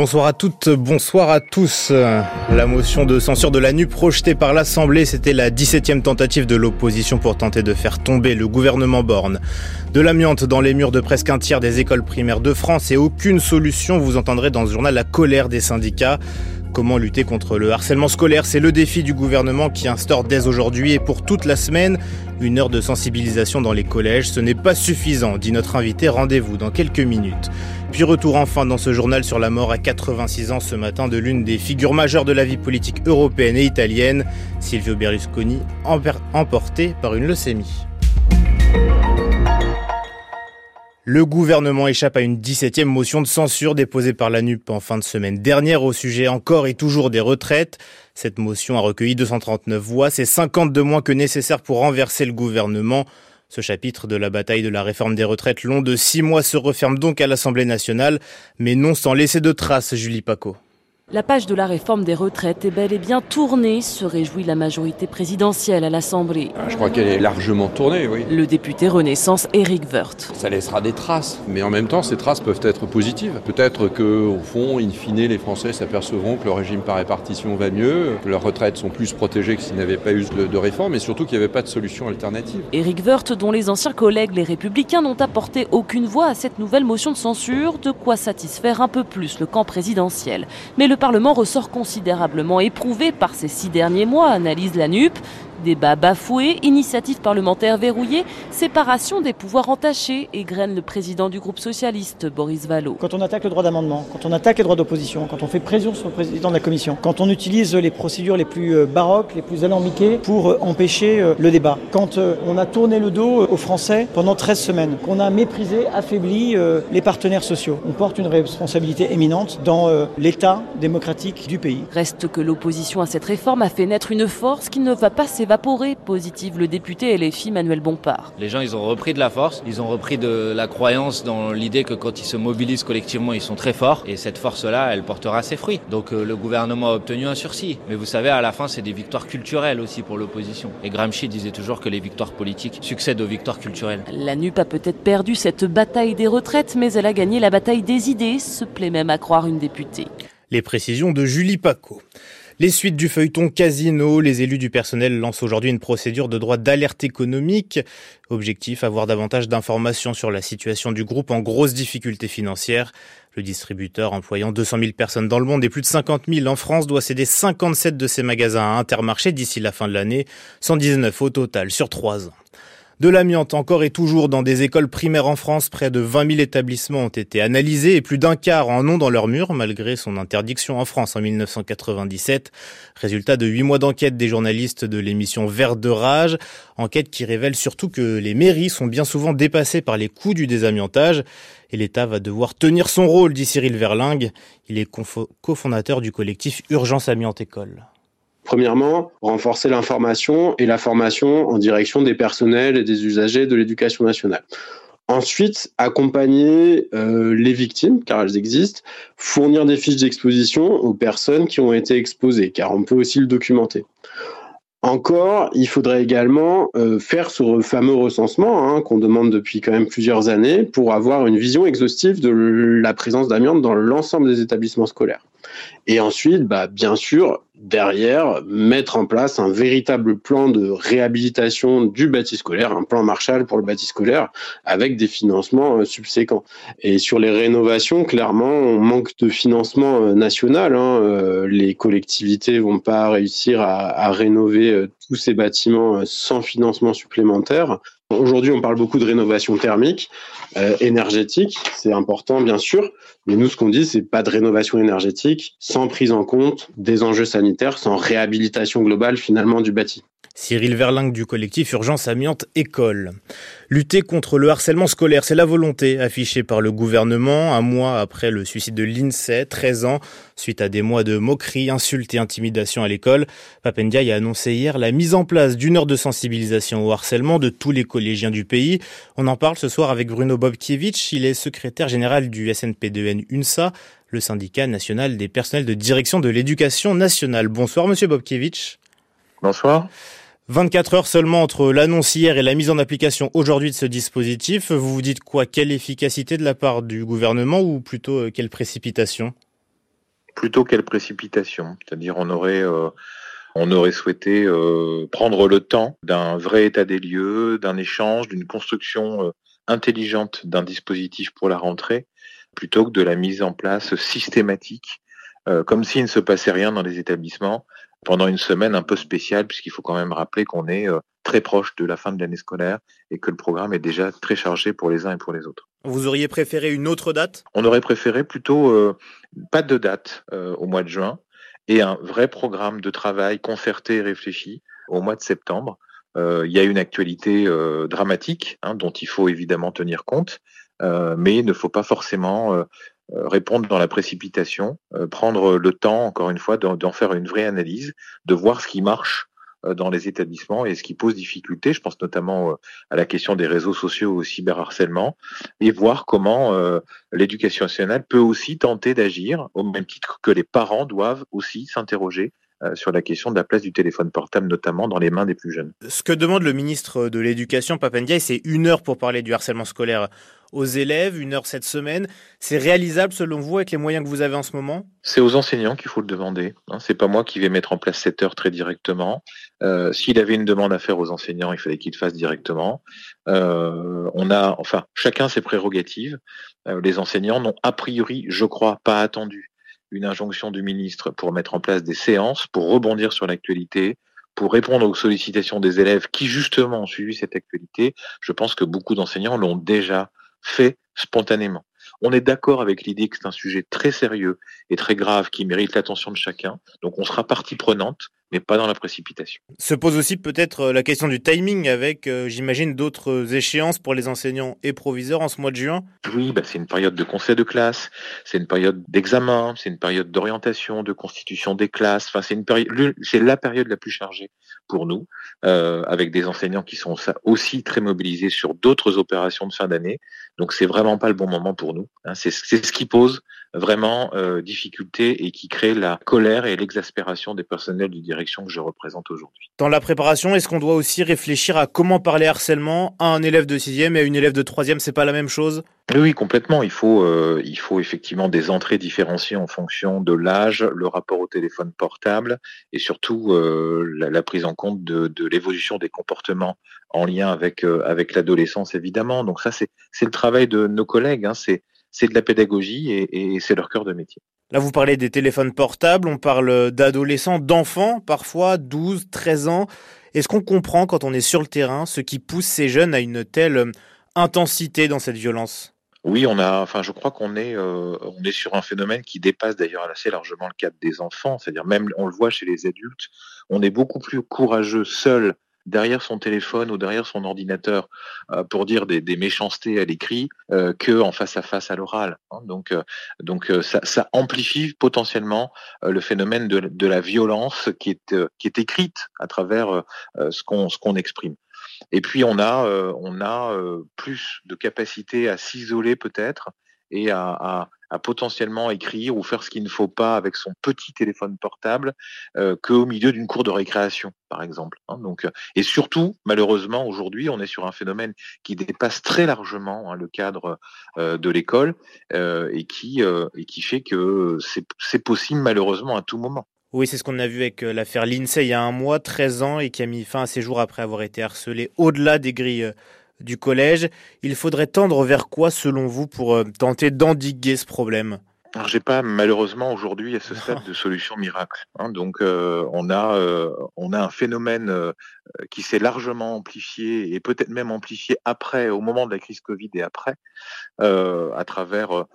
Bonsoir à toutes, bonsoir à tous. La motion de censure de la NUP projetée par l'Assemblée, c'était la 17e tentative de l'opposition pour tenter de faire tomber le gouvernement Borne. De l'amiante dans les murs de presque un tiers des écoles primaires de France et aucune solution, vous entendrez dans ce journal la colère des syndicats. Comment lutter contre le harcèlement scolaire C'est le défi du gouvernement qui instaure dès aujourd'hui et pour toute la semaine une heure de sensibilisation dans les collèges. Ce n'est pas suffisant, dit notre invité. Rendez-vous dans quelques minutes. Puis retour enfin dans ce journal sur la mort à 86 ans ce matin de l'une des figures majeures de la vie politique européenne et italienne, Silvio Berlusconi, emporté par une leucémie. Le gouvernement échappe à une 17e motion de censure déposée par la NUP en fin de semaine dernière au sujet encore et toujours des retraites. Cette motion a recueilli 239 voix, c'est 50 de moins que nécessaire pour renverser le gouvernement. Ce chapitre de la bataille de la réforme des retraites long de six mois se referme donc à l'Assemblée nationale, mais non sans laisser de traces, Julie Paco. La page de la réforme des retraites est bel et bien tournée, se réjouit la majorité présidentielle à l'Assemblée. Ah, je crois qu'elle est largement tournée, oui. Le député Renaissance, Éric Woerth. Ça laissera des traces, mais en même temps, ces traces peuvent être positives. Peut-être que, au fond, in fine, les Français s'apercevront que le régime par répartition va mieux, que leurs retraites sont plus protégées que s'ils n'avaient pas eu de, réforme, et surtout qu'il n'y avait pas de solution alternative. Éric Woerth, dont les anciens collègues, les Républicains, n'ont apporté aucune voix à cette nouvelle motion de censure, de quoi satisfaire un peu plus le camp présidentiel. Mais le Parlement ressort considérablement éprouvé par ces six derniers mois, analyse la NUP. Débat bafoué, initiative parlementaire verrouillée, séparation des pouvoirs entachés, égrène le président du groupe socialiste, Boris Vallot. Quand on attaque le droit d'amendement, quand on attaque les droits d'opposition, quand on fait pression sur le président de la commission, quand on utilise les procédures les plus euh, baroques, les plus alambiquées pour euh, empêcher euh, le débat, quand on a tourné le dos aux Français pendant 13 semaines, qu'on a méprisé, affaibli les partenaires sociaux, on porte une responsabilité éminente dans l'état démocratique du pays. Reste que l'opposition à cette réforme a fait naître une force qui ne va pas s'évaporer évaporé, positive le député et les filles Manuel Bompard. Les gens, ils ont repris de la force, ils ont repris de la croyance dans l'idée que quand ils se mobilisent collectivement, ils sont très forts. Et cette force-là, elle portera ses fruits. Donc euh, le gouvernement a obtenu un sursis. Mais vous savez, à la fin, c'est des victoires culturelles aussi pour l'opposition. Et Gramsci disait toujours que les victoires politiques succèdent aux victoires culturelles. La NUP a peut-être perdu cette bataille des retraites, mais elle a gagné la bataille des idées, se plaît même à croire une députée. Les précisions de Julie Paco. Les suites du feuilleton Casino, les élus du personnel lancent aujourd'hui une procédure de droit d'alerte économique. Objectif, avoir davantage d'informations sur la situation du groupe en grosse difficulté financière. Le distributeur, employant 200 000 personnes dans le monde et plus de 50 000 en France, doit céder 57 de ses magasins à Intermarché d'ici la fin de l'année, 119 au total sur trois ans. De l'amiante encore et toujours dans des écoles primaires en France, près de 20 000 établissements ont été analysés et plus d'un quart en ont dans leurs murs malgré son interdiction en France en 1997. Résultat de huit mois d'enquête des journalistes de l'émission Vert de rage, enquête qui révèle surtout que les mairies sont bien souvent dépassées par les coûts du désamiantage et l'État va devoir tenir son rôle, dit Cyril Verlingue. Il est cofondateur du collectif Urgence Amiante École. Premièrement, renforcer l'information et la formation en direction des personnels et des usagers de l'éducation nationale. Ensuite, accompagner euh, les victimes, car elles existent, fournir des fiches d'exposition aux personnes qui ont été exposées, car on peut aussi le documenter. Encore, il faudrait également euh, faire ce fameux recensement hein, qu'on demande depuis quand même plusieurs années pour avoir une vision exhaustive de la présence d'amiante dans l'ensemble des établissements scolaires. Et ensuite, bah, bien sûr, derrière, mettre en place un véritable plan de réhabilitation du bâti scolaire, un plan Marshall pour le bâti scolaire, avec des financements euh, subséquents. Et sur les rénovations, clairement, on manque de financement euh, national. Hein. Euh, les collectivités vont pas réussir à, à rénover tous ces bâtiments sans financement supplémentaire. Aujourd'hui, on parle beaucoup de rénovation thermique, euh, énergétique, c'est important bien sûr, mais nous, ce qu'on dit, c'est pas de rénovation énergétique sans prise en compte des enjeux sanitaires, sans réhabilitation globale finalement du bâti. Cyril Verlingue du collectif Urgence Amiante École. Lutter contre le harcèlement scolaire, c'est la volonté affichée par le gouvernement un mois après le suicide de l'INSEE, 13 ans, suite à des mois de moqueries, insultes et intimidations à l'école. Papendiaï a annoncé hier la mise en place d'une heure de sensibilisation au harcèlement de tous les collégiens du pays. On en parle ce soir avec Bruno Bobkiewicz, il est secrétaire général du SNP2N UNSA, le syndicat national des personnels de direction de l'éducation nationale. Bonsoir monsieur Bobkiewicz. Bonsoir. 24 heures seulement entre l'annonce hier et la mise en application aujourd'hui de ce dispositif. Vous vous dites quoi? Quelle efficacité de la part du gouvernement ou plutôt euh, quelle précipitation? Plutôt qu'elle précipitation? C'est-à-dire on aurait on aurait souhaité prendre le temps d'un vrai état des lieux, d'un échange, d'une construction intelligente d'un dispositif pour la rentrée, plutôt que de la mise en place systématique, comme s'il ne se passait rien dans les établissements, pendant une semaine un peu spéciale, puisqu'il faut quand même rappeler qu'on est euh, très proche de la fin de l'année scolaire et que le programme est déjà très chargé pour les uns et pour les autres. Vous auriez préféré une autre date? On aurait préféré plutôt euh, pas de date euh, au mois de juin et un vrai programme de travail concerté et réfléchi au mois de septembre. Il y a une actualité dramatique hein, dont il faut évidemment tenir compte, mais il ne faut pas forcément répondre dans la précipitation, euh, prendre le temps, encore une fois, d'en faire une vraie analyse, de voir ce qui marche euh, dans les établissements et ce qui pose difficulté. Je pense notamment à la question des réseaux sociaux au cyberharcèlement et voir comment l'éducation nationale peut aussi tenter d'agir au même titre que les parents doivent aussi s'interroger sur la question de la place du téléphone portable, notamment dans les mains des plus jeunes. Ce que demande le ministre de l'Éducation, Papendiaï, c'est une heure pour parler du harcèlement scolaire aux élèves, une heure cette semaine. C'est réalisable selon vous avec les moyens que vous avez en ce moment? C'est aux enseignants qu'il faut le demander. Hein. C'est pas moi qui vais mettre en place cette heure très directement. Euh, S'il avait une demande à faire aux enseignants, il fallait qu'il le fasse directement. Euh, on a, enfin, chacun ses prérogatives. Euh, les enseignants n'ont a priori, je crois, pas attendu une injonction du ministre pour mettre en place des séances, pour rebondir sur l'actualité, pour répondre aux sollicitations des élèves qui justement ont suivi cette actualité. Je pense que beaucoup d'enseignants l'ont déjà fait spontanément. On est d'accord avec l'idée que c'est un sujet très sérieux et très grave qui mérite l'attention de chacun. Donc on sera partie prenante, mais pas dans la précipitation. Se pose aussi peut-être euh, la question du timing avec, euh, j'imagine, d'autres échéances pour les enseignants et proviseurs en ce mois de juin Oui, bah c'est une période de conseil de classe, c'est une période d'examen, c'est une période d'orientation, de constitution des classes. Enfin, c'est une période, c'est la période la plus chargée pour nous, euh, avec des enseignants qui sont aussi très mobilisés sur d'autres opérations de fin d'année. Donc, c'est vraiment pas le bon moment pour nous. Hein. C'est ce qui pose vraiment euh, difficulté et qui crée la colère et l'exaspération des personnels de direction que je représente aujourd'hui. Dans la préparation, est-ce qu'on doit aussi réfléchir à comment parler harcèlement à un élève de sixième et à une élève de troisième? C'est pas la même chose? Oui, complètement. Il faut, euh, il faut effectivement des entrées différenciées en fonction de l'âge, le rapport au téléphone portable et surtout euh, la, prise en compte de, de l'évolution des comportements en lien avec, euh, avec l'adolescence, évidemment. Donc ça, c'est le travail de nos collègues. Hein. C'est c'est de la pédagogie et, et c'est leur cœur de métier. Là, vous parlez des téléphones portables, on parle d'adolescents, d'enfants, parfois 12, 13 ans. Est-ce qu'on comprend quand on est sur le terrain ce qui pousse ces jeunes à une telle euh, intensité dans cette violence? Oui, on a, enfin, je crois qu'on est, euh, on est sur un phénomène qui dépasse d'ailleurs assez largement le cadre des enfants. C'est-à-dire même, on le voit chez les adultes, on est beaucoup plus courageux seul derrière son téléphone ou derrière son ordinateur euh, pour dire des, méchancetés à l'écrit euh, que en face à face à l'oral. Hein. Donc, euh, ça, amplifie potentiellement le phénomène de, la violence qui est, écrite à travers ce qu'on exprime. Et puis on a plus de capacité à s'isoler peut-être et à potentiellement écrire ou faire ce qu'il ne faut pas avec son petit téléphone portable euh, qu'au milieu d'une cour de récréation, par exemple. Hein. euh, et surtout, malheureusement, aujourd'hui, on est sur un phénomène qui dépasse très largement hein, le cadre euh, de l'école euh, et qui et qui fait que c'est possible malheureusement à tout moment. Oui, c'est ce qu'on a vu avec l'affaire Lindsay il y a un mois, 13 ans, et qui a mis fin à ses jours après avoir été harcelé au-delà des grilles du collège. Il faudrait tendre vers quoi, selon vous, pour euh, tenter d'endiguer ce problème? Alors, j'ai pas malheureusement aujourd'hui à ce stade de solution miracle. Hein. donc, euh, on a euh, on a un phénomène qui s'est largement amplifié et peut-être même amplifié après, au moment de la crise Covid et après, à travers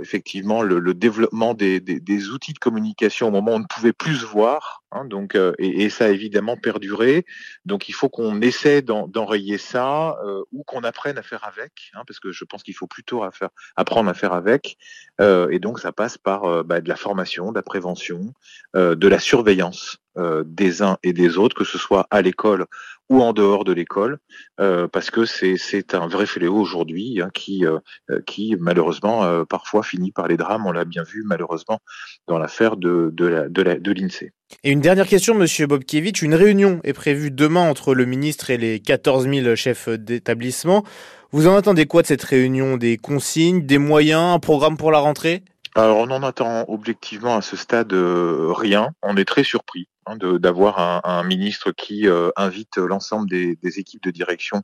effectivement le, le développement des, des, des, outils de communication au moment où on ne pouvait plus se voir. Hein, donc, euh, et, et, ça a évidemment perduré. Donc, il faut qu'on essaie d'enrayer ça euh, ou qu'on apprenne à faire avec, hein, parce que je pense qu'il faut plutôt à faire, apprendre à faire avec. Euh, et donc, ça passe par bah, de la formation, de la prévention, de la surveillance des uns et des autres, que ce soit à l'école ou en dehors de l'école, euh, parce que c'est un vrai fléau aujourd'hui hein, qui, euh, qui malheureusement euh, parfois finit par les drames. On l'a bien vu malheureusement dans l'affaire de, de, de l'INSEE. Et une dernière question, Monsieur Bobkiewicz. Une réunion est prévue demain entre le ministre et les 14 000 chefs d'établissement. Vous en attendez quoi de cette réunion? Des consignes, des moyens, un programme pour la rentrée? Alors on en attend objectivement à ce stade rien. On est très surpris. Hein, d'avoir un, ministre qui euh, invite l'ensemble des, équipes de direction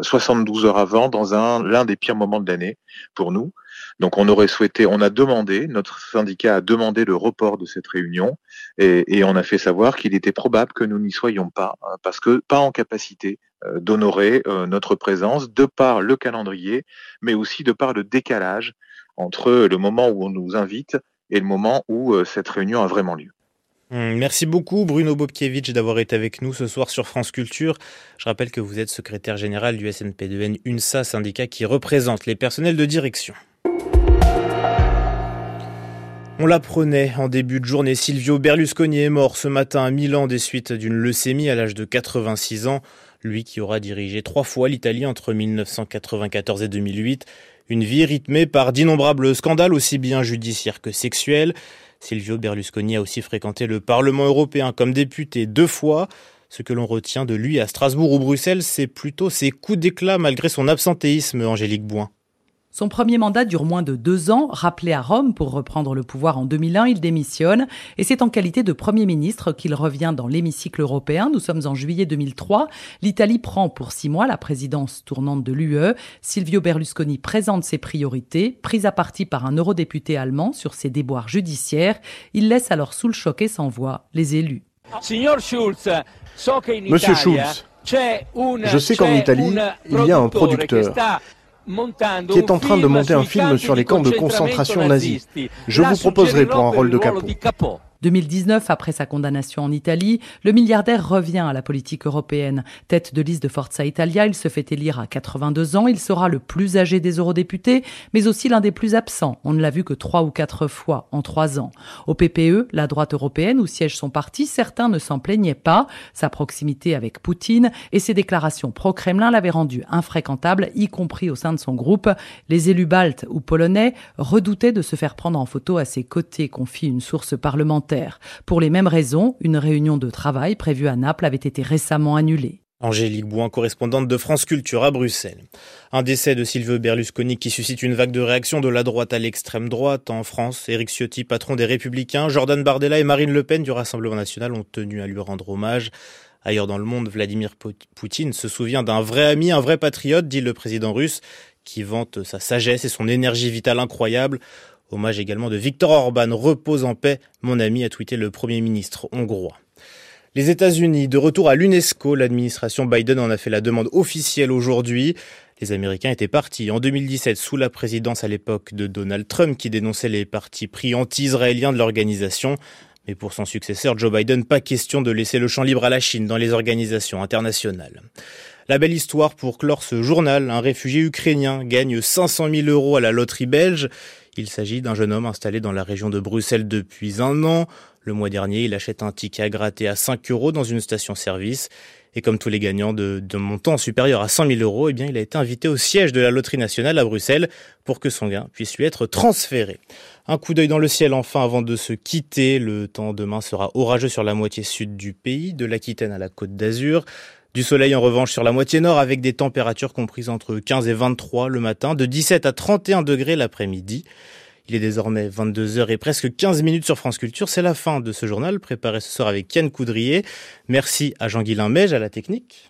72 euh, heures avant dans un l'un des pires moments de l'année pour nous. Donc on aurait souhaité, on a demandé, notre syndicat a demandé le report de cette réunion et, on a fait savoir qu'il était probable que nous n'y soyons pas hein, parce que pas en capacité euh, d'honorer notre présence de par le calendrier, mais aussi de par le décalage entre le moment où on nous invite et le moment où cette réunion a vraiment lieu. Hum, merci beaucoup Bruno Bobkiewicz d'avoir été avec nous ce soir sur France Culture. Je rappelle que vous êtes secrétaire général du SNP2N UNSA, syndicat qui représente les personnels de direction. On l'apprenait en début de journée, Silvio Berlusconi est mort ce matin à Milan des suites d'une leucémie à l'âge de 86 ans. Lui qui aura dirigé trois fois l'Italie entre 1994 et 2008. Une vie rythmée par d'innombrables scandales aussi bien judiciaires que sexuels. Silvio Berlusconi a aussi fréquenté le Parlement européen comme député deux fois. Ce que l'on retient de lui à Strasbourg ou Bruxelles, c'est plutôt ses coups d'éclat malgré son absentéisme, Angélique Boin. Son premier mandat dure moins de deux ans. Rappelé à Rome pour reprendre le pouvoir en 2001, il démissionne. Et c'est en qualité de Premier ministre qu'il revient dans l'hémicycle européen. Nous sommes en juillet 2003. L'Italie prend pour six mois la présidence tournante de l'UE. Silvio Berlusconi présente ses priorités. Pris à partie par un eurodéputé allemand sur ses déboires judiciaires, il laisse alors sous le choc et sans voix les élus. Monsieur Schulz, je sais qu'en Italie, il y a un producteur qui est en train de monter un film sur les camps de concentration nazis. Je vous proposerai pour un rôle de capot. 2019, après sa condamnation en Italie, le milliardaire revient à la politique européenne. Tête de liste de Forza Italia, il se fait élire à 82 ans. Il sera le plus âgé des eurodéputés, mais aussi l'un des plus absents. On ne l'a vu que trois ou quatre fois en trois ans. Au PPE, la droite européenne où siège son parti, certains ne s'en plaignaient pas. Sa proximité avec Poutine et ses déclarations pro-Kremlin l'avaient rendu infréquentable, y compris au sein de son groupe. Les élus baltes ou polonais redoutaient de se faire prendre en photo à ses côtés, confie une source parlementaire pour les mêmes raisons, une réunion de travail prévue à Naples avait été récemment annulée. Angélique Bouin, correspondante de France Culture à Bruxelles. Un décès de Silvio Berlusconi qui suscite une vague de réactions de la droite à l'extrême droite. En France, Éric Ciotti, patron des Républicains, Jordan Bardella et Marine Le Pen du Rassemblement national ont tenu à lui rendre hommage. Ailleurs dans le monde, Vladimir Poutine se souvient d'un vrai ami, un vrai patriote, dit le président russe, qui vante sa sagesse et son énergie vitale incroyable. Hommage également de Viktor Orban, repose en paix, mon ami, a tweeté le Premier ministre hongrois. Les États-Unis, de retour à l'UNESCO, l'administration Biden en a fait la demande officielle aujourd'hui. Les Américains étaient partis en 2017 sous la présidence à l'époque de Donald Trump qui dénonçait les partis pris anti-israéliens de l'organisation. Mais pour son successeur Joe Biden, pas question de laisser le champ libre à la Chine dans les organisations internationales. La belle histoire pour clore ce journal, un réfugié ukrainien gagne 500 000 euros à la loterie belge. Il s'agit d'un jeune homme installé dans la région de Bruxelles depuis un an. Le mois dernier, il achète un ticket à gratter à 5 euros dans une station-service. Et comme tous les gagnants de, de montant supérieur à 100 000 euros, eh bien, il a été invité au siège de la Loterie Nationale à Bruxelles pour que son gain puisse lui être transféré. Un coup d'œil dans le ciel enfin avant de se quitter. Le temps demain sera orageux sur la moitié sud du pays, de l'Aquitaine à la côte d'Azur. Du soleil en revanche sur la moitié nord avec des températures comprises entre 15 et 23 le matin, de 17 à 31 degrés l'après-midi. Il est désormais 22h et presque 15 minutes sur France Culture. C'est la fin de ce journal préparé ce soir avec Ken Coudrier. Merci à Jean-Guilain Mège à la technique.